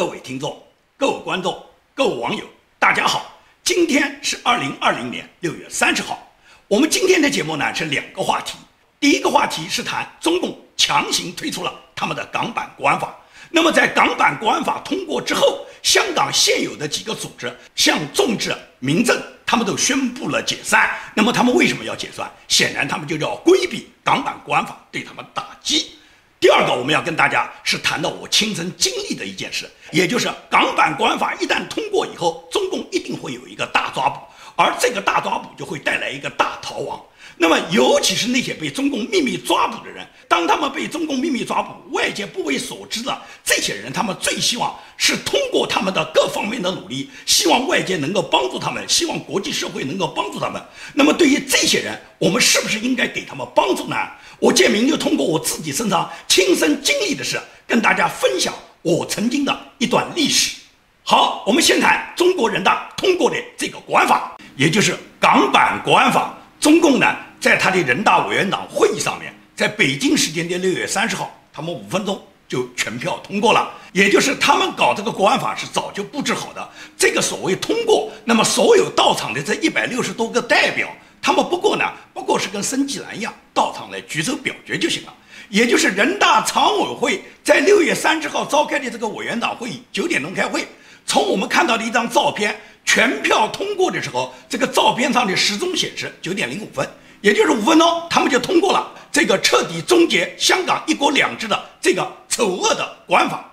各位听众、各位观众、各位网友，大家好！今天是二零二零年六月三十号。我们今天的节目呢是两个话题。第一个话题是谈中共强行推出了他们的港版国安法。那么在港版国安法通过之后，香港现有的几个组织，像众志、民政，他们都宣布了解散。那么他们为什么要解散？显然他们就要规避港版国安法对他们打击。第二个，我们要跟大家是谈到我亲身经历的一件事，也就是港版国安法一旦通过以后，中共一定会有一个大抓捕，而这个大抓捕就会带来一个大逃亡。那么，尤其是那些被中共秘密抓捕的人，当他们被中共秘密抓捕，外界不为所知的这些人，他们最希望是通过他们的各方面的努力，希望外界能够帮助他们，希望国际社会能够帮助他们。那么，对于这些人，我们是不是应该给他们帮助呢？我建明就通过我自己身上亲身经历的事，跟大家分享我曾经的一段历史。好，我们先谈中国人大通过的这个国安法，也就是港版国安法。中共呢？在他的人大委员长会议上面，在北京时间的六月三十号，他们五分钟就全票通过了。也就是他们搞这个国安法是早就布置好的。这个所谓通过，那么所有到场的这一百六十多个代表，他们不过呢，不过是跟申纪兰一样，到场来举手表决就行了。也就是人大常委会在六月三十号召开的这个委员长会议，九点钟开会。从我们看到的一张照片，全票通过的时候，这个照片上的时钟显示九点零五分。也就是五分钟，他们就通过了这个彻底终结香港一国两制的这个丑恶的国安法。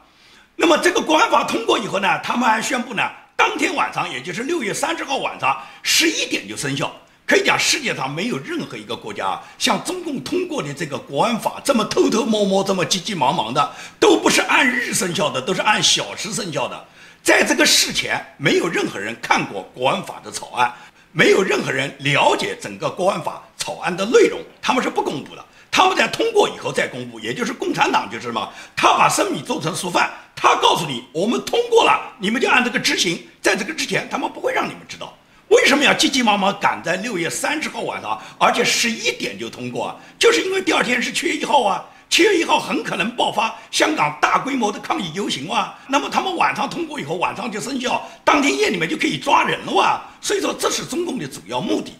那么这个国安法通过以后呢，他们还宣布呢，当天晚上，也就是六月三十号晚上十一点就生效。可以讲，世界上没有任何一个国家像中共通过的这个国安法这么偷偷摸摸、这么急急忙忙的，都不是按日生效的，都是按小时生效的。在这个事前，没有任何人看过国安法的草案，没有任何人了解整个国安法。草案的内容，他们是不公布的。他们在通过以后再公布，也就是共产党就是什么？他把生米做成熟饭，他告诉你，我们通过了，你们就按这个执行。在这个之前，他们不会让你们知道。为什么要急急忙忙赶在六月三十号晚上，而且十一点就通过啊？就是因为第二天是七月一号啊。七月一号很可能爆发香港大规模的抗议游行哇，那么他们晚上通过以后，晚上就生效，当天夜里面就可以抓人了哇。所以说，这是中共的主要目的。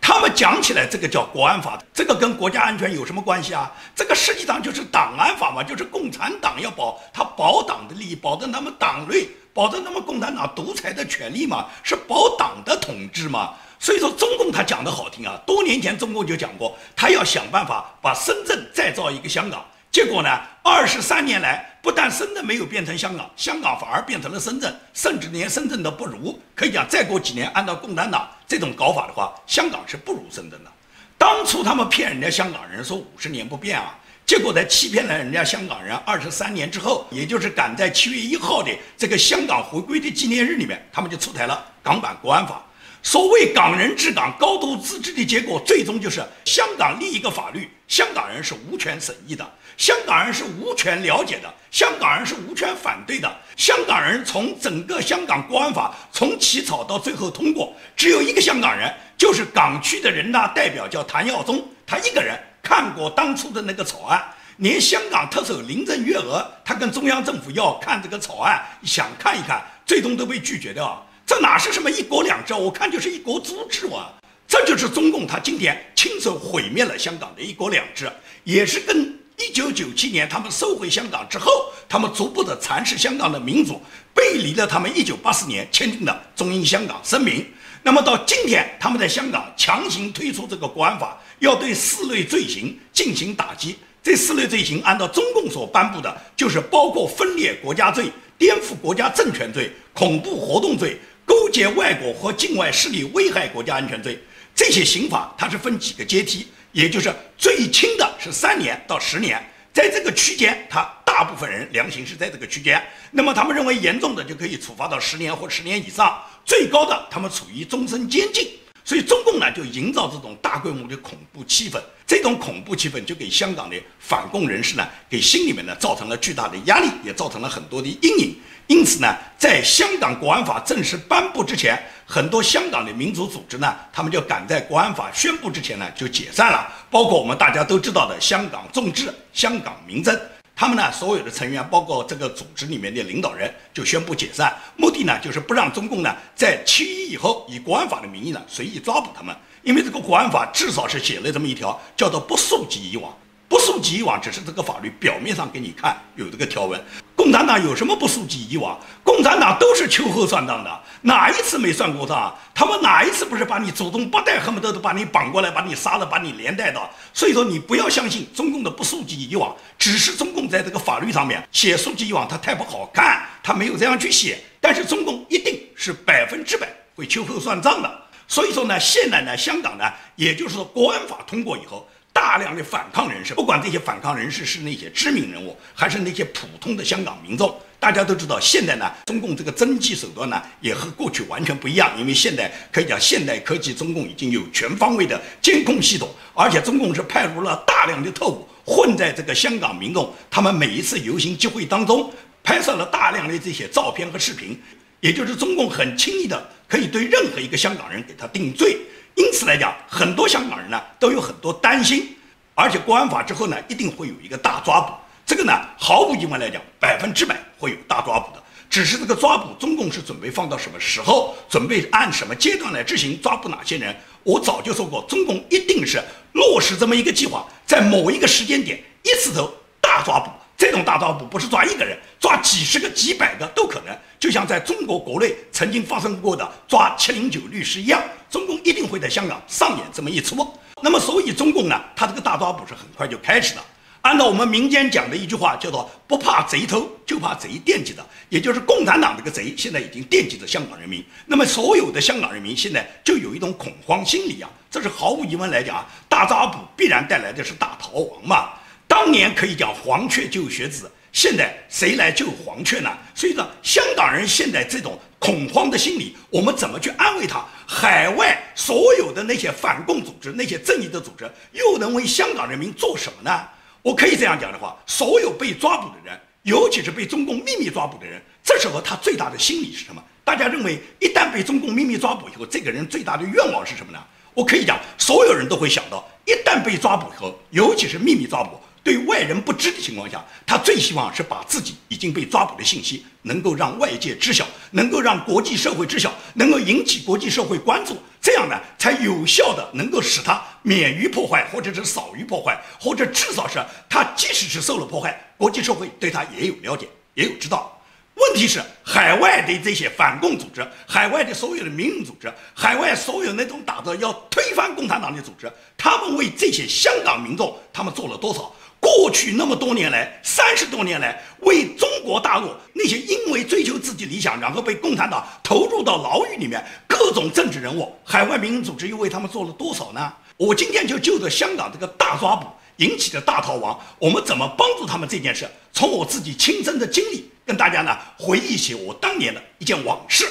他们讲起来，这个叫国安法，这个跟国家安全有什么关系啊？这个实际上就是党安法嘛，就是共产党要保他保党的利益，保证他们党内，保证他们共产党独裁的权利嘛，是保党的统治嘛。所以说，中共他讲的好听啊，多年前中共就讲过，他要想办法把深圳再造一个香港。结果呢？二十三年来，不但深圳没有变成香港，香港反而变成了深圳，甚至连深圳都不如。可以讲，再过几年，按照共产党这种搞法的话，香港是不如深圳的。当初他们骗人家香港人说五十年不变啊，结果在欺骗了人家香港人二十三年之后，也就是赶在七月一号的这个香港回归的纪念日里面，他们就出台了港版国安法。所谓港人治港、高度自治的结果，最终就是香港立一个法律，香港人是无权审议的。香港人是无权了解的，香港人是无权反对的。香港人从整个香港国安法从起草到最后通过，只有一个香港人，就是港区的人大代表，叫谭耀宗，他一个人看过当初的那个草案。连香港特首林郑月娥，他跟中央政府要看这个草案，想看一看，最终都被拒绝掉。这哪是什么一国两制？我看就是一国租制啊！这就是中共他今天亲手毁灭了香港的一国两制，也是跟。一九九七年，他们收回香港之后，他们逐步的蚕食香港的民主，背离了他们一九八四年签订的中英香港声明。那么到今天，他们在香港强行推出这个国安法，要对四类罪行进行打击。这四类罪行，按照中共所颁布的，就是包括分裂国家罪、颠覆国家政权罪、恐怖活动罪、勾结外国和境外势力危害国家安全罪。这些刑法它是分几个阶梯。也就是最轻的是三年到十年，在这个区间，他大部分人量刑是在这个区间。那么他们认为严重的就可以处罚到十年或十年以上，最高的他们处于终身监禁。所以中共呢就营造这种大规模的恐怖气氛，这种恐怖气氛就给香港的反共人士呢给心里面呢造成了巨大的压力，也造成了很多的阴影。因此呢，在香港国安法正式颁布之前，很多香港的民主组织呢，他们就赶在国安法宣布之前呢就解散了。包括我们大家都知道的香港众志、香港民政。他们呢，所有的成员，包括这个组织里面的领导人，就宣布解散。目的呢，就是不让中共呢在七一以后以国安法的名义呢随意抓捕他们。因为这个国安法至少是写了这么一条，叫做不溯及以往。不溯及以往，只是这个法律表面上给你看有这个条文。共产党有什么不溯及以往？共产党都是秋后算账的，哪一次没算过账？他们哪一次不是把你祖宗八代恨不得都把你绑过来，把你杀了，把你连带的？所以说，你不要相信中共的不溯及以往，只是中共在这个法律上面写溯及以往，它太不好看，他没有这样去写。但是中共一定是百分之百会秋后算账的。所以说呢，现在呢，香港呢，也就是说国安法通过以后。大量的反抗人士，不管这些反抗人士是那些知名人物，还是那些普通的香港民众，大家都知道，现在呢，中共这个侦缉手段呢，也和过去完全不一样。因为现在可以讲，现代科技，中共已经有全方位的监控系统，而且中共是派入了大量的特务，混在这个香港民众他们每一次游行集会当中，拍摄了大量的这些照片和视频，也就是中共很轻易的可以对任何一个香港人给他定罪。因此来讲，很多香港人呢都有很多担心，而且国安法之后呢，一定会有一个大抓捕。这个呢，毫无疑问来讲，百分之百会有大抓捕的。只是这个抓捕，中共是准备放到什么时候，准备按什么阶段来执行，抓捕哪些人？我早就说过，中共一定是落实这么一个计划，在某一个时间点一次头大抓捕。这种大抓捕不是抓一个人，抓几十个、几百个都可能。就像在中国国内曾经发生过的抓七零九律师一样，中共一定会在香港上演这么一出。那么，所以中共呢，他这个大抓捕是很快就开始了。按照我们民间讲的一句话，叫做“不怕贼偷，就怕贼惦记着”，也就是共产党这个贼现在已经惦记着香港人民。那么，所有的香港人民现在就有一种恐慌心理啊，这是毫无疑问来讲，大抓捕必然带来的是大逃亡嘛。当年可以讲黄雀救学子，现在谁来救黄雀呢？所以说，香港人现在这种恐慌的心理，我们怎么去安慰他？海外所有的那些反共组织、那些正义的组织，又能为香港人民做什么呢？我可以这样讲的话，所有被抓捕的人，尤其是被中共秘密抓捕的人，这时候他最大的心理是什么？大家认为，一旦被中共秘密抓捕以后，这个人最大的愿望是什么呢？我可以讲，所有人都会想到，一旦被抓捕以后，尤其是秘密抓捕。对外人不知的情况下，他最希望是把自己已经被抓捕的信息能够让外界知晓，能够让国际社会知晓，能够引起国际社会关注，这样呢，才有效的能够使他免于破坏，或者是少于破坏，或者至少是他即使是受了破坏，国际社会对他也有了解，也有知道。问题是，海外的这些反共组织，海外的所有的民营组织，海外所有那种打着要推翻共产党的组织，他们为这些香港民众，他们做了多少？过去那么多年来，三十多年来，为中国大陆那些因为追求自己理想，然后被共产党投入到牢狱里面各种政治人物，海外民营组织又为他们做了多少呢？我今天就就着香港这个大抓捕引起的大逃亡，我们怎么帮助他们这件事，从我自己亲身的经历跟大家呢回忆起我当年的一件往事。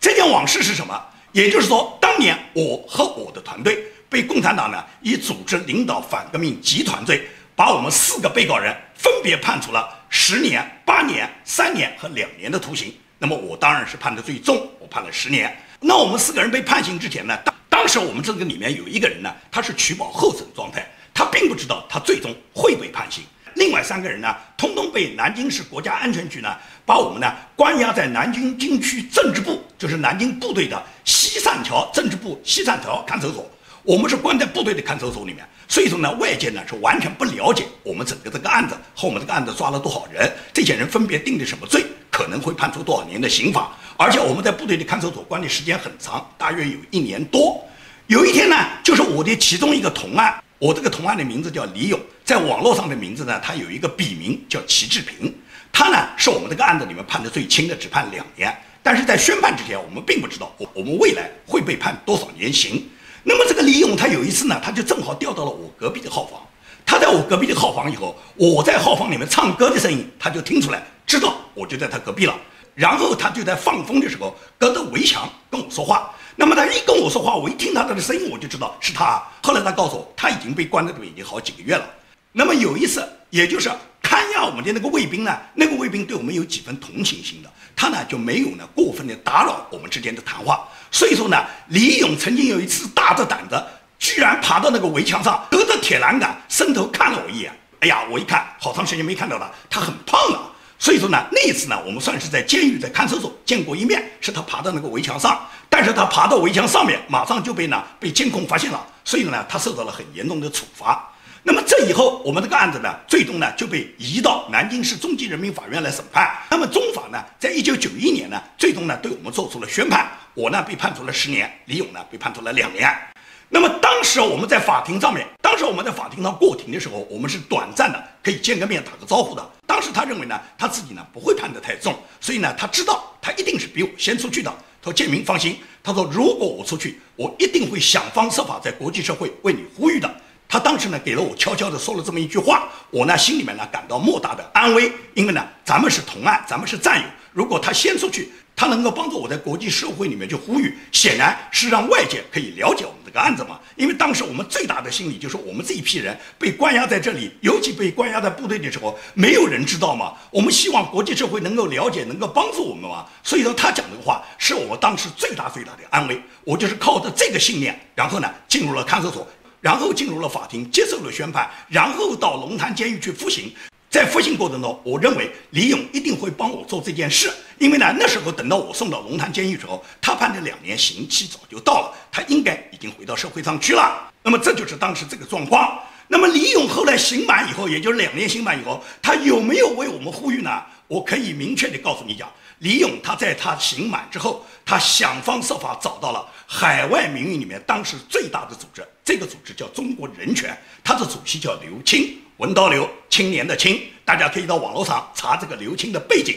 这件往事是什么？也就是说，当年我和我的团队被共产党呢以组织领导反革命集团罪。把我们四个被告人分别判处了十年、八年、三年和两年的徒刑。那么我当然是判的最重，我判了十年。那我们四个人被判刑之前呢，当当时我们这个里面有一个人呢，他是取保候审状态，他并不知道他最终会被判刑。另外三个人呢，通通被南京市国家安全局呢，把我们呢关押在南京军区政治部，就是南京部队的西善桥政治部西善桥看守所。我们是关在部队的看守所里面。所以说呢，外界呢是完全不了解我们整个这个案子和我们这个案子抓了多少人，这些人分别定的什么罪，可能会判处多少年的刑罚。而且我们在部队的看守所关的时间很长，大约有一年多。有一天呢，就是我的其中一个同案，我这个同案的名字叫李勇，在网络上的名字呢，他有一个笔名叫齐志平，他呢是我们这个案子里面判的最轻的，只判两年。但是在宣判之前，我们并不知道我我们未来会被判多少年刑。那么这个李勇他有一次呢，他就正好调到了我隔壁的号房。他在我隔壁的号房以后，我在号房里面唱歌的声音，他就听出来，知道我就在他隔壁了。然后他就在放风的时候，隔着围墙跟我说话。那么他一跟我说话，我一听他的声音，我就知道是他。后来他告诉我，他已经被关在这边已经好几个月了。那么有一次，也就是看押我们的那个卫兵呢，那个卫兵对我们有几分同情心的，他呢就没有呢过分的打扰我们之间的谈话。所以说呢，李勇曾经有一次大着胆子，居然爬到那个围墙上，隔着铁栏杆伸头看了我一眼。哎呀，我一看好长时间没看到了，他很胖啊。所以说呢，那一次呢，我们算是在监狱的看守所见过一面，是他爬到那个围墙上，但是他爬到围墙上面，马上就被呢被监控发现了，所以呢，他受到了很严重的处罚。那么这以后，我们这个案子呢，最终呢就被移到南京市中级人民法院来审判。那么中法呢，在一九九一年呢，最终呢对我们做出了宣判，我呢被判处了十年，李勇呢被判处了两年。那么当时我们在法庭上面，当时我们在法庭上过庭的时候，我们是短暂的可以见个面打个招呼的。当时他认为呢，他自己呢不会判得太重，所以呢他知道他一定是比我先出去的。他说：“建明放心，他说如果我出去，我一定会想方设法在国际社会为你呼吁的。”他当时呢给了我悄悄地说了这么一句话，我呢心里面呢感到莫大的安慰，因为呢咱们是同案，咱们是战友。如果他先出去，他能够帮助我在国际社会里面去呼吁，显然是让外界可以了解我们这个案子嘛。因为当时我们最大的心理就是我们这一批人被关押在这里，尤其被关押在部队的时候，没有人知道嘛。我们希望国际社会能够了解，能够帮助我们嘛。所以说他讲这个话是我们当时最大最大的安慰。我就是靠着这个信念，然后呢进入了看守所，然后进入了法庭，接受了宣判，然后到龙潭监狱去服刑。在服刑过程中，我认为李勇一定会帮我做这件事，因为呢，那时候等到我送到龙潭监狱时候，他判的两年刑期早就到了，他应该已经回到社会上去了。那么这就是当时这个状况。那么李勇后来刑满以后，也就是两年刑满以后，他有没有为我们呼吁呢？我可以明确的告诉你讲，李勇他在他刑满之后，他想方设法找到了海外民运里面当时最大的组织，这个组织叫中国人权，他的主席叫刘青。文刀刘青年的青，大家可以到网络上查这个刘青的背景。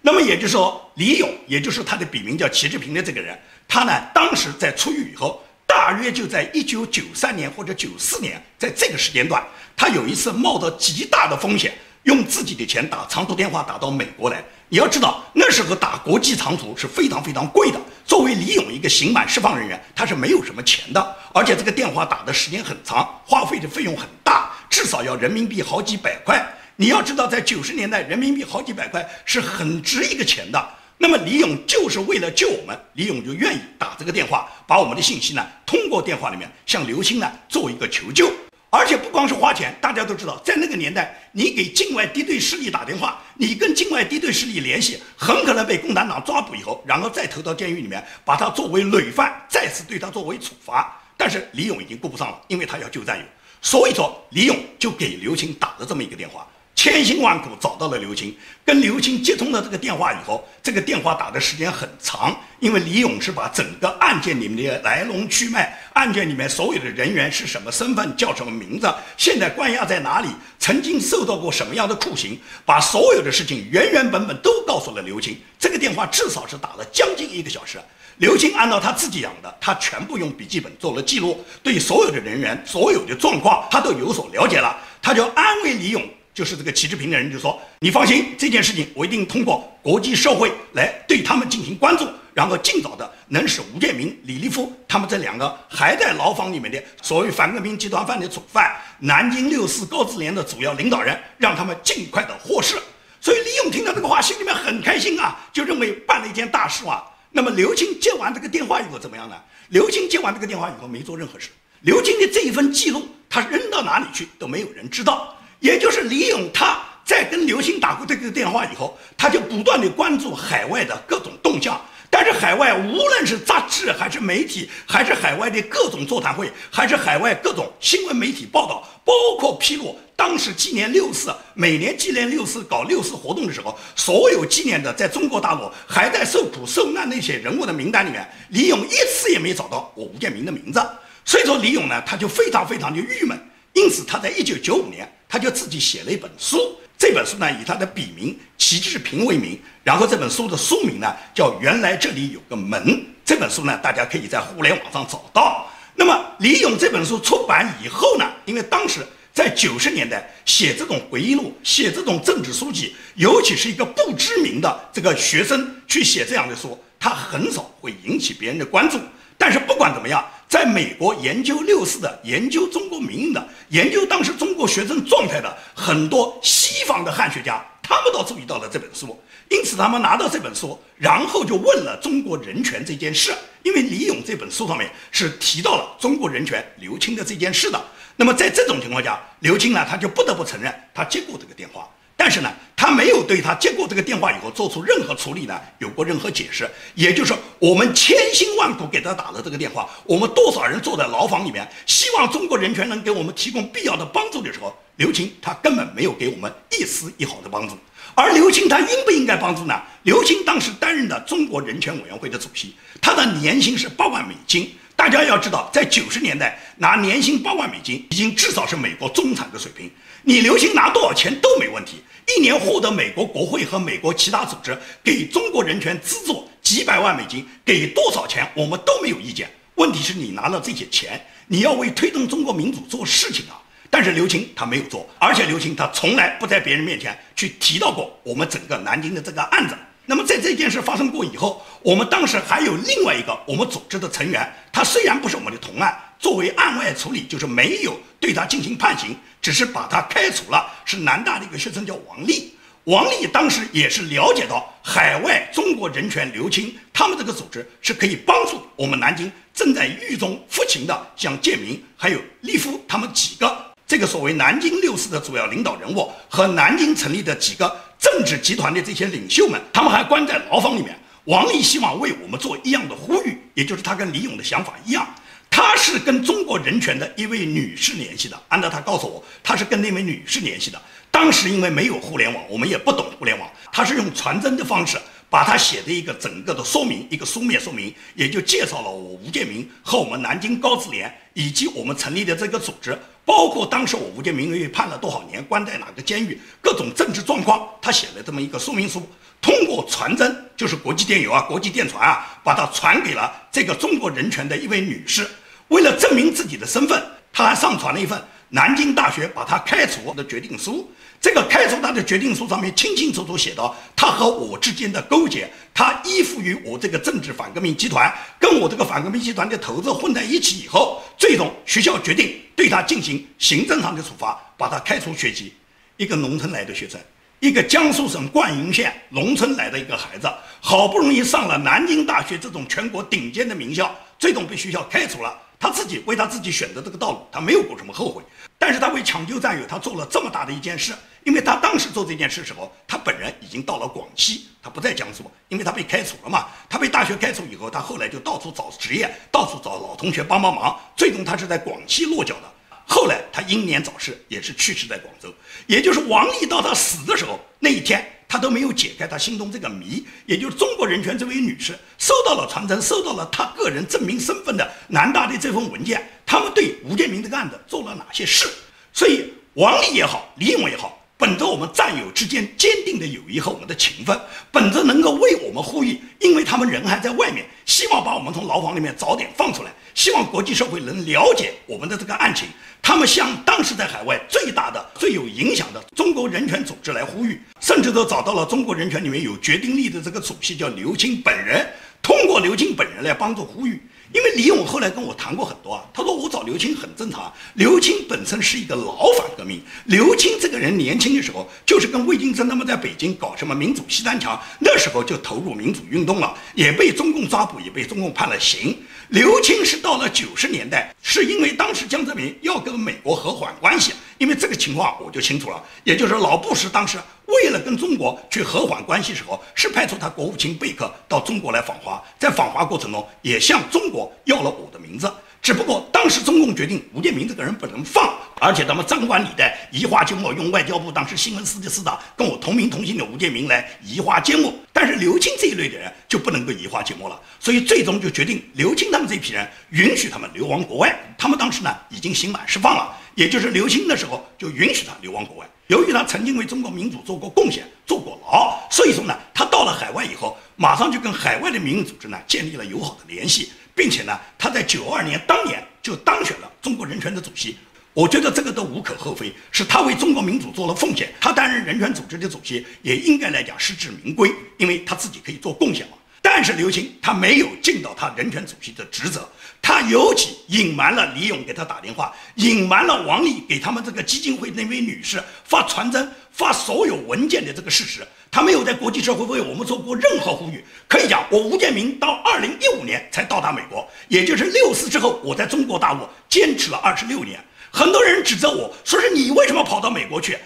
那么也就是说，李勇，也就是他的笔名叫齐志平的这个人，他呢当时在出狱以后，大约就在一九九三年或者九四年，在这个时间段，他有一次冒着极大的风险，用自己的钱打长途电话打到美国来。你要知道，那时候打国际长途是非常非常贵的。作为李勇一个刑满释放人员，他是没有什么钱的，而且这个电话打的时间很长，花费的费用很大。至少要人民币好几百块。你要知道，在九十年代，人民币好几百块是很值一个钱的。那么李勇就是为了救我们，李勇就愿意打这个电话，把我们的信息呢通过电话里面向刘星呢做一个求救。而且不光是花钱，大家都知道，在那个年代，你给境外敌对势力打电话，你跟境外敌对势力联系，很可能被共产党抓捕以后，然后再投到监狱里面，把他作为累犯，再次对他作为处罚。但是李勇已经顾不上了，因为他要救战友。所以说，李勇就给刘青打了这么一个电话，千辛万苦找到了刘青，跟刘青接通了这个电话以后，这个电话打的时间很长，因为李勇是把整个案件里面的来龙去脉，案件里面所有的人员是什么身份，叫什么名字，现在关押在哪里，曾经受到过什么样的酷刑，把所有的事情原原本本都告诉了刘青。这个电话至少是打了将近一个小时。刘青按照他自己讲的，他全部用笔记本做了记录，对所有的人员、所有的状况，他都有所了解了。他就安慰李勇，就是这个齐志平的人，就说：“你放心，这件事情我一定通过国际社会来对他们进行关注，然后尽早的能使吴建明、李立夫他们这两个还在牢房里面的所谓反革命集团犯的主犯，南京六四高自联的主要领导人，让他们尽快的获释。”所以李勇听到这个话，心里面很开心啊，就认为办了一件大事啊。那么刘青接完这个电话以后怎么样呢？刘青接完这个电话以后没做任何事。刘青的这一份记录，他扔到哪里去都没有人知道。也就是李勇他在跟刘青打过这个电话以后，他就不断的关注海外的各种动向。但是海外无论是杂志还是媒体，还是海外的各种座谈会，还是海外各种新闻媒体报道，包括披露。当时纪念六四，每年纪念六四搞六四活动的时候，所有纪念的在中国大陆还在受苦受难那些人物的名单里面，李勇一次也没找到我吴建民的名字。所以说李勇呢，他就非常非常的郁闷。因此他在一九九五年，他就自己写了一本书。这本书呢，以他的笔名齐志平为名。然后这本书的书名呢，叫《原来这里有个门》。这本书呢，大家可以在互联网上找到。那么李勇这本书出版以后呢，因为当时。在九十年代写这种回忆录、写这种政治书籍，尤其是一个不知名的这个学生去写这样的书，他很少会引起别人的关注。但是不管怎么样，在美国研究六四的、研究中国民运的、研究当时中国学生状态的很多西方的汉学家，他们都注意到了这本书，因此他们拿到这本书，然后就问了中国人权这件事，因为李勇这本书上面是提到了中国人权刘青的这件事的。那么在这种情况下，刘青呢，他就不得不承认他接过这个电话。但是呢，他没有对他接过这个电话以后做出任何处理呢，有过任何解释。也就是说，我们千辛万苦给他打了这个电话，我们多少人坐在牢房里面，希望中国人权能给我们提供必要的帮助的时候，刘青他根本没有给我们一丝一毫的帮助。而刘青他应不应该帮助呢？刘青当时担任的中国人权委员会的主席，他的年薪是八万美金。大家要知道，在九十年代拿年薪八万美金，已经至少是美国中产的水平。你刘星拿多少钱都没问题，一年获得美国国会和美国其他组织给中国人权资助几百万美金，给多少钱我们都没有意见。问题是你拿了这些钱，你要为推动中国民主做事情啊。但是刘青他没有做，而且刘青他从来不在别人面前去提到过我们整个南京的这个案子。那么在这件事发生过以后，我们当时还有另外一个我们组织的成员，他虽然不是我们的同案，作为案外处理，就是没有对他进行判刑，只是把他开除了。是南大的一个学生叫王丽，王丽当时也是了解到海外中国人权刘青他们这个组织是可以帮助我们南京正在狱中服刑的像建明还有立夫他们几个这个所谓南京六四的主要领导人物和南京成立的几个。政治集团的这些领袖们，他们还关在牢房里面。王丽希望为我们做一样的呼吁，也就是他跟李勇的想法一样，他是跟中国人权的一位女士联系的。按照他告诉我，他是跟那位女士联系的。当时因为没有互联网，我们也不懂互联网，他是用传真的方式。把他写的一个整个的说明，一个书面说明，也就介绍了我吴建民和我们南京高自联以及我们成立的这个组织，包括当时我吴建民被判了多少年，关在哪个监狱，各种政治状况，他写了这么一个说明书，通过传真，就是国际电邮啊、国际电传啊，把它传给了这个中国人权的一位女士。为了证明自己的身份，他还上传了一份南京大学把他开除的决定书。这个开除他的决定书上面清清楚楚写到，他和我之间的勾结，他依附于我这个政治反革命集团，跟我这个反革命集团的头子混在一起以后，最终学校决定对他进行行政上的处罚，把他开除学籍。一个农村来的学生，一个江苏省灌云县农村来的一个孩子，好不容易上了南京大学这种全国顶尖的名校，最终被学校开除了。他自己为他自己选择这个道路，他没有过什么后悔。但是他为抢救战友，他做了这么大的一件事，因为他当时做这件事时候，他本人已经到了广西，他不在江苏，因为他被开除了嘛。他被大学开除以后，他后来就到处找职业，到处找老同学帮帮忙，最终他是在广西落脚的。后来他英年早逝，也是去世在广州。也就是王丽到他死的时候那一天。他都没有解开他心中这个谜，也就是中国人权这位女士收到了传真，收到了他个人证明身份的南大的这份文件，他们对吴建明这个案子做了哪些事？所以王丽也好，李勇也好，本着我们战友之间坚定的友谊和我们的情分，本着能够为我们呼吁，因为他们人还在外面，希望把我们从牢房里面早点放出来。希望国际社会能了解我们的这个案情，他们向当时在海外最大的、最有影响的中国人权组织来呼吁，甚至都找到了中国人权里面有决定力的这个主席，叫刘青本人，通过刘青本人来帮助呼吁。因为李勇后来跟我谈过很多啊，他说我找刘青很正常啊。刘青本身是一个老反革命，刘青这个人年轻的时候就是跟魏京生他们在北京搞什么民主西单墙，那时候就投入民主运动了，也被中共抓捕，也被中共判了刑。刘青是到了九十年代，是因为当时江泽民要跟美国和缓关系，因为这个情况我就清楚了，也就是老布什当时为了跟中国去和缓关系时候，是派出他国务卿贝克到中国来访华，在访华过程中也向中国要了我的名字。只不过当时中共决定吴建民这个人不能放，而且他们张冠李戴，移花接木，用外交部当时新闻司的司长跟我同名同姓的吴建民来移花接木。但是刘青这一类的人就不能够移花接木了，所以最终就决定刘青他们这批人允许他们流亡国外。他们当时呢已经刑满释放了，也就是刘青那时候就允许他流亡国外。由于他曾经为中国民主做过贡献，坐过牢，所以说呢，他到了海外以后，马上就跟海外的民营组织呢建立了友好的联系。并且呢，他在九二年当年就当选了中国人权的主席，我觉得这个都无可厚非，是他为中国民主做了奉献。他担任人权组织的主席，也应该来讲实至名归，因为他自己可以做贡献嘛。但是刘青他没有尽到他人权主席的职责，他尤其隐瞒了李勇给他打电话，隐瞒了王丽给他们这个基金会那位女士发传真、发所有文件的这个事实。他没有在国际社会为我们做过任何呼吁。可以讲，我吴建民到二零一五年才到达美国，也就是六四之后，我在中国大陆坚持了二十六年。很多人指责我说是你为什么跑到美国去？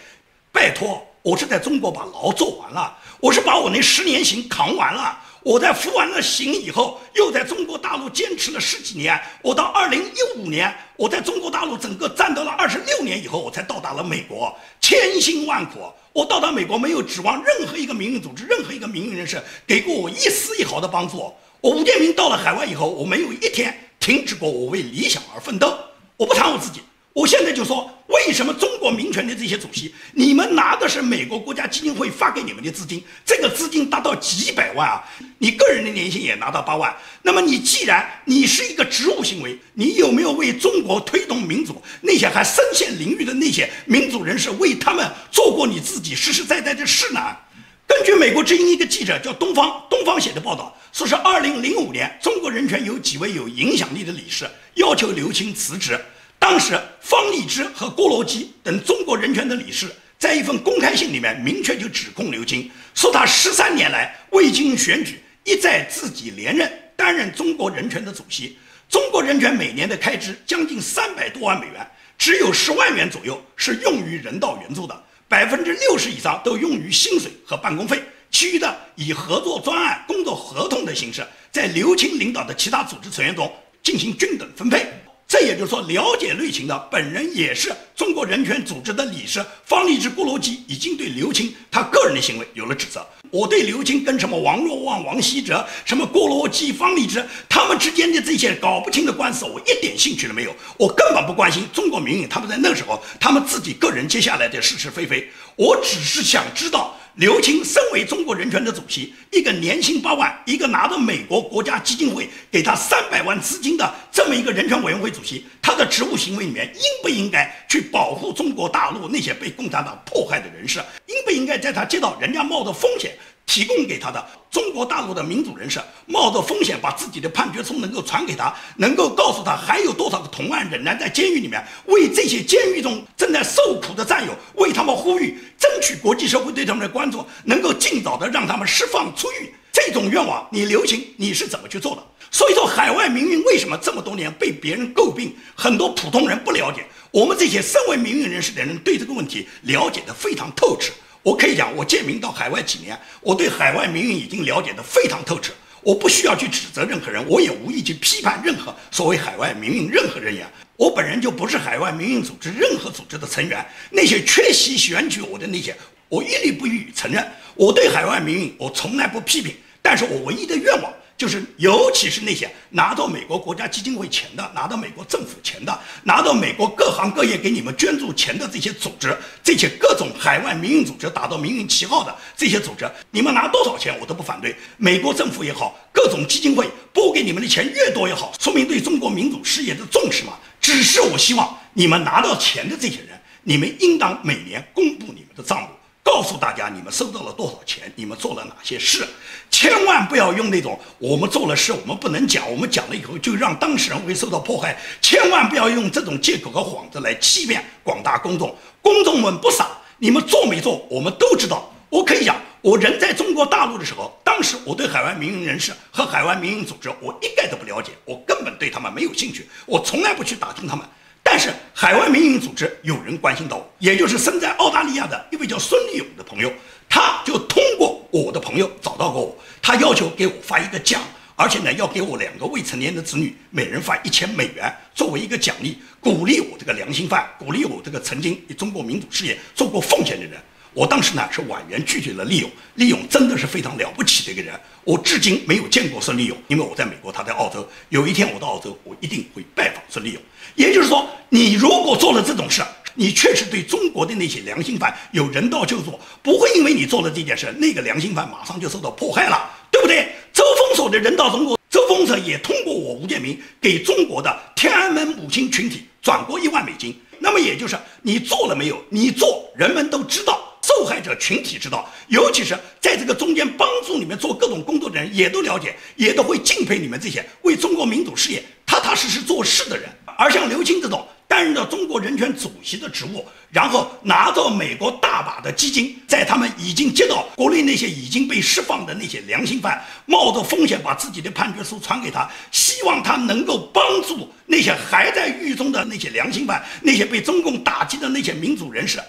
拜托，我是在中国把牢做完了，我是把我那十年刑扛完了。我在服完了刑以后，又在中国大陆坚持了十几年。我到二零一五年，我在中国大陆整个战斗了二十六年以后，我才到达了美国。千辛万苦，我到达美国没有指望任何一个民运组织、任何一个民运人士给过我一丝一毫的帮助。我吴建民到了海外以后，我没有一天停止过我为理想而奋斗。我不谈我自己。我现在就说，为什么中国民权的这些主席，你们拿的是美国国家基金会发给你们的资金，这个资金达到几百万啊！你个人的年薪也拿到八万，那么你既然你是一个职务行为，你有没有为中国推动民主那些还身陷囹圄的那些民主人士，为他们做过你自己实实在在的事呢？根据美国之音一个记者叫东方东方写的报道，说是二零零五年，中国人权有几位有影响力的理事要求刘青辞职。当时，方励之和郭罗基等中国人权的理事，在一份公开信里面明确就指控刘青，说他十三年来未经选举，一再自己连任担任中国人权的主席。中国人权每年的开支将近三百多万美元，只有十万元左右是用于人道援助的，百分之六十以上都用于薪水和办公费，其余的以合作专案、工作合同的形式，在刘青领导的其他组织成员中进行均等分配。这也就是说，了解内情的本人也是中国人权组织的理事方励之、郭罗基，已经对刘青他个人的行为有了指责。我对刘青跟什么王若望、王希哲、什么郭罗基、方励之他们之间的这些搞不清的官司，我一点兴趣都没有。我根本不关心中国民运，他们在那时候他们自己个人接下来的是是非非，我只是想知道。刘青身为中国人权的主席，一个年薪八万，一个拿着美国国家基金会给他三百万资金的这么一个人权委员会主席，他的职务行为里面应不应该去保护中国大陆那些被共产党迫害的人士？应不应该在他接到人家冒的风险？提供给他的中国大陆的民主人士，冒着风险把自己的判决书能够传给他，能够告诉他还有多少个同案仍然在监狱里面，为这些监狱中正在受苦的战友，为他们呼吁，争取国际社会对他们的关注，能够尽早的让他们释放出狱。这种愿望，你刘青你是怎么去做的？所以说，海外民运为什么这么多年被别人诟病？很多普通人不了解，我们这些身为民运人士的人对这个问题了解的非常透彻。我可以讲，我建民到海外几年，我对海外民运已经了解得非常透彻。我不需要去指责任何人，我也无意去批判任何所谓海外民运任何人员。我本人就不是海外民运组织任何组织的成员。那些缺席选举我的那些，我一律不予以承认。我对海外民运，我从来不批评。但是我唯一的愿望。就是，尤其是那些拿到美国国家基金会钱的、拿到美国政府钱的、拿到美国各行各业给你们捐助钱的这些组织，这些各种海外民营组织打着民营旗号的这些组织，你们拿多少钱我都不反对。美国政府也好，各种基金会拨给你们的钱越多越好，说明对中国民主事业的重视嘛。只是我希望你们拿到钱的这些人，你们应当每年公布你们的账目。告诉大家，你们收到了多少钱？你们做了哪些事？千万不要用那种我们做了事，我们不能讲，我们讲了以后就让当事人会受到迫害。千万不要用这种借口和幌子来欺骗广大公众。公众们不傻，你们做没做，我们都知道。我可以讲，我人在中国大陆的时候，当时我对海外民营人士和海外民营组织，我一概都不了解，我根本对他们没有兴趣，我从来不去打听他们。但是海外民营组织有人关心到我，也就是身在澳大利亚的一位叫孙立勇的朋友，他就通过我的朋友找到过我，他要求给我发一个奖，而且呢要给我两个未成年的子女每人发一千美元作为一个奖励，鼓励我这个良心犯，鼓励我这个曾经为中国民主事业做过奉献的人。我当时呢是婉言拒绝了利勇，利勇真的是非常了不起的一个人，我至今没有见过孙立勇，因为我在美国，他在澳洲。有一天我到澳洲，我一定会拜访孙立勇。也就是说，你如果做了这种事，你确实对中国的那些良心犯有人道救助，不会因为你做了这件事，那个良心犯马上就受到迫害了，对不对？周峰所的人道中国，周峰所也通过我吴建民给中国的天安门母亲群体转过一万美金。那么也就是你做了没有？你做，人们都知道，受害者群体知道，尤其是在这个中间帮助你们做各种工作的人也都了解，也都会敬佩你们这些为中国民主事业踏踏实实做事的人。而像刘青这种担任了中国人权主席的职务，然后拿到美国大把的基金，在他们已经接到国内那些已经被释放的那些良心犯，冒着风险把自己的判决书传给他，希望他能够帮助那些还在狱中的那些良心犯，那些被中共打击的那些民主人士。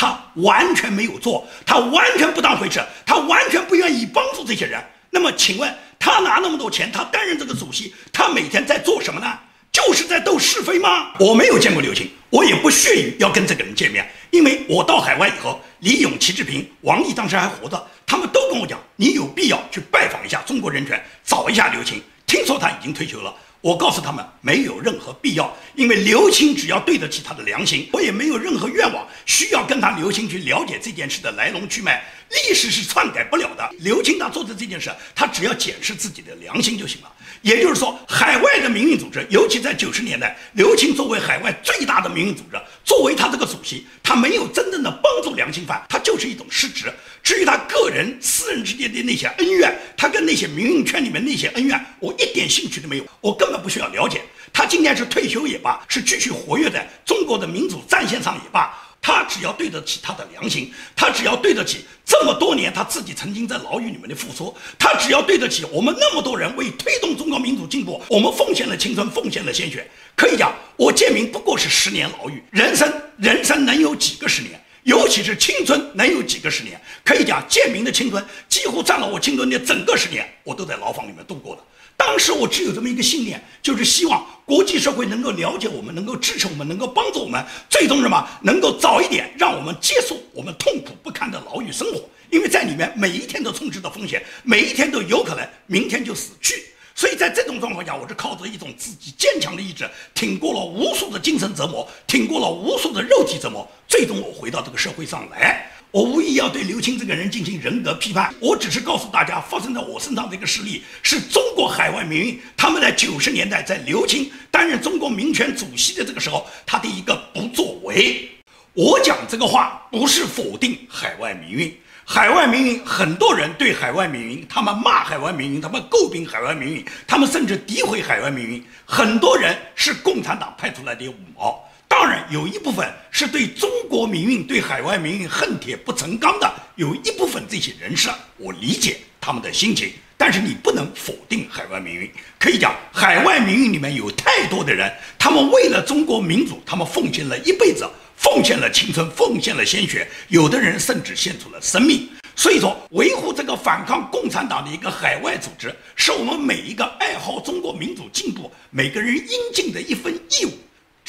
他完全没有做，他完全不当回事，他完全不愿意帮助这些人。那么，请问他拿那么多钱，他担任这个主席，他每天在做什么呢？就是在斗是非吗？我没有见过刘青，我也不屑于要跟这个人见面，因为我到海外以后，李勇、齐志平、王毅当时还活着，他们都跟我讲，你有必要去拜访一下中国人权，找一下刘青。听说他已经退休了。我告诉他们没有任何必要，因为刘青只要对得起他的良心，我也没有任何愿望需要跟他刘青去了解这件事的来龙去脉。历史是篡改不了的。刘青他做的这件事，他只要检视自己的良心就行了。也就是说，海外的民运组织，尤其在九十年代，刘青作为海外最大的民运组织，作为他这个主席，他没有真正的帮助良心犯，他就是一种失职。至于他个人私人之间的那些恩怨，他跟那些民运圈里面那些恩怨，我一点兴趣都没有，我根本不需要了解。他今天是退休也罢，是继续活跃在中国的民主战线上也罢。他只要对得起他的良心，他只要对得起这么多年他自己曾经在牢狱里面的付出，他只要对得起我们那么多人为推动中国民主进步，我们奉献了青春，奉献了鲜血。可以讲，我建明不过是十年牢狱，人生人生能有几个十年？尤其是青春能有几个十年？可以讲，建明的青春几乎占了我青春的整个十年，我都在牢房里面度过了。当时我只有这么一个信念，就是希望国际社会能够了解我们，能够支持我们，能够帮助我们，最终什么能够早一点让我们结束我们痛苦不堪的牢狱生活。因为在里面每一天都充斥着风险，每一天都有可能明天就死去。所以在这种状况下，我是靠着一种自己坚强的意志，挺过了无数的精神折磨，挺过了无数的肉体折磨，最终我回到这个社会上来。我无意要对刘青这个人进行人格批判，我只是告诉大家，发生在我身上的一个事例，是中国海外民运他们在九十年代在刘青担任中国民权主席的这个时候，他的一个不作为。我讲这个话不是否定海外民运，海外民运很多人对海外民运，他们骂海外民运，他们诟病海外民运，他们甚至诋毁海外民运，很多人是共产党派出来的五毛。当然，有一部分是对中国民运、对海外民运恨铁不成钢的，有一部分这些人士，我理解他们的心情。但是你不能否定海外民运，可以讲，海外民运里面有太多的人，他们为了中国民主，他们奉献了一辈子，奉献了青春，奉献了鲜血，有的人甚至献出了生命。所以说，维护这个反抗共产党的一个海外组织，是我们每一个爱好中国民主进步每个人应尽的一份义务。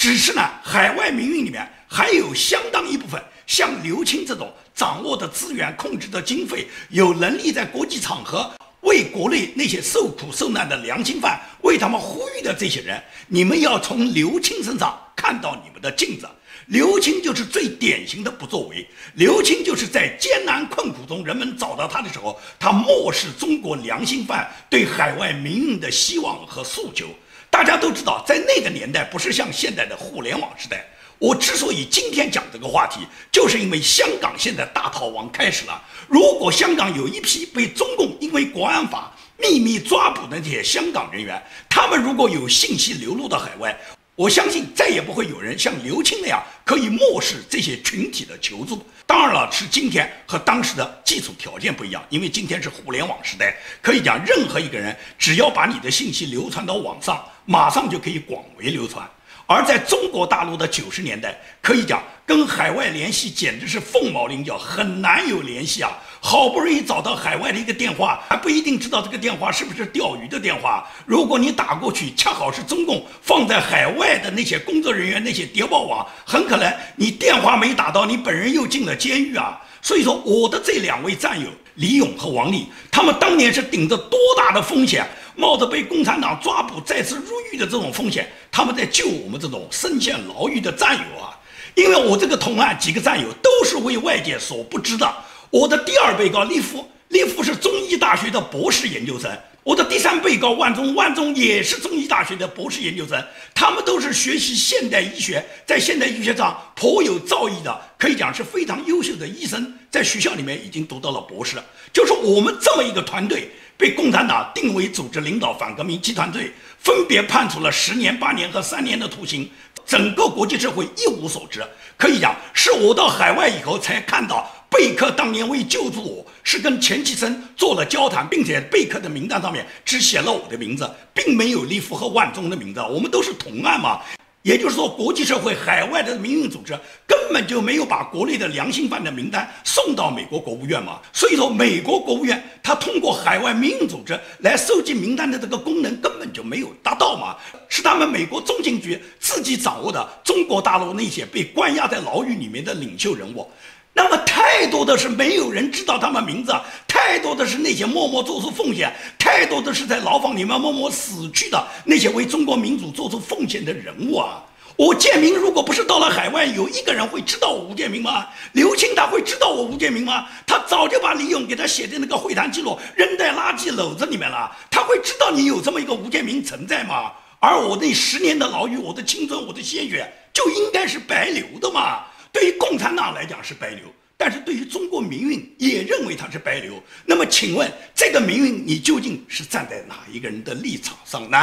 只是呢，海外民运里面还有相当一部分像刘青这种掌握的资源、控制的经费、有能力在国际场合为国内那些受苦受难的良心犯为他们呼吁的这些人，你们要从刘青身上看到你们的镜子。刘青就是最典型的不作为，刘青就是在艰难困苦中人们找到他的时候，他漠视中国良心犯对海外民运的希望和诉求。大家都知道，在那个年代不是像现在的互联网时代。我之所以今天讲这个话题，就是因为香港现在大逃亡开始了。如果香港有一批被中共因为国安法秘密抓捕的这些香港人员，他们如果有信息流露到海外，我相信再也不会有人像刘青那样可以漠视这些群体的求助。当然了，是今天和当时的基础条件不一样，因为今天是互联网时代，可以讲任何一个人只要把你的信息流传到网上，马上就可以广为流传。而在中国大陆的九十年代，可以讲跟海外联系简直是凤毛麟角，很难有联系啊。好不容易找到海外的一个电话，还不一定知道这个电话是不是钓鱼的电话。如果你打过去，恰好是中共放在海外的那些工作人员那些谍报网，很可能你电话没打到，你本人又进了监狱啊。所以说，我的这两位战友李勇和王丽，他们当年是顶着多大的风险，冒着被共产党抓捕、再次入狱的这种风险，他们在救我们这种身陷牢狱的战友啊。因为我这个同案几个战友都是为外界所不知的。我的第二被告利夫，利夫是中医大学的博士研究生。我的第三被告万中，万中也是中医大学的博士研究生。他们都是学习现代医学，在现代医学上颇有造诣的，可以讲是非常优秀的医生，在学校里面已经读到了博士。就是我们这么一个团队，被共产党定为组织领导反革命集团罪，分别判处了十年、八年和三年的徒刑。整个国际社会一无所知。可以讲，是我到海外以后才看到，贝克当年为救助我是跟钱其琛做了交谈，并且贝克的名单上面只写了我的名字，并没有利夫和万忠的名字。我们都是同案嘛。也就是说，国际社会、海外的民运组织根本就没有把国内的良心犯的名单送到美国国务院嘛。所以说，美国国务院它通过海外民运组织来收集名单的这个功能根本就没有达到嘛，是他们美国中情局自己掌握的中国大陆那些被关押在牢狱里面的领袖人物。那么太多的是没有人知道他们名字，太多的是那些默默做出奉献，太多的是在牢房里面默默死去的那些为中国民主做出奉献的人物啊！我建明如果不是到了海外，有一个人会知道我吴建明吗？刘青他会知道我吴建明吗？他早就把李勇给他写的那个会谈记录扔在垃圾篓子里面了。他会知道你有这么一个吴建明存在吗？而我那十年的牢狱，我的青春，我的鲜血就应该是白流的吗？对于共产党来讲是白流，但是对于中国民运也认为它是白流。那么，请问这个民运你究竟是站在哪一个人的立场上呢？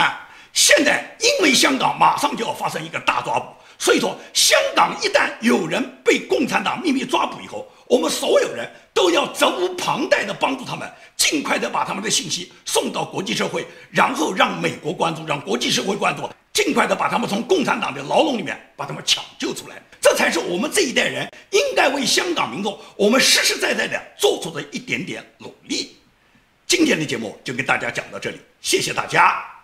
现在因为香港马上就要发生一个大抓捕，所以说香港一旦有人被共产党秘密抓捕以后，我们所有人都要责无旁贷的帮助他们，尽快的把他们的信息送到国际社会，然后让美国关注，让国际社会关注，尽快的把他们从共产党的牢笼里面把他们抢救出来。这才是我们这一代人应该为香港民众，我们实实在在的做出的一点点努力。今天的节目就跟大家讲到这里，谢谢大家。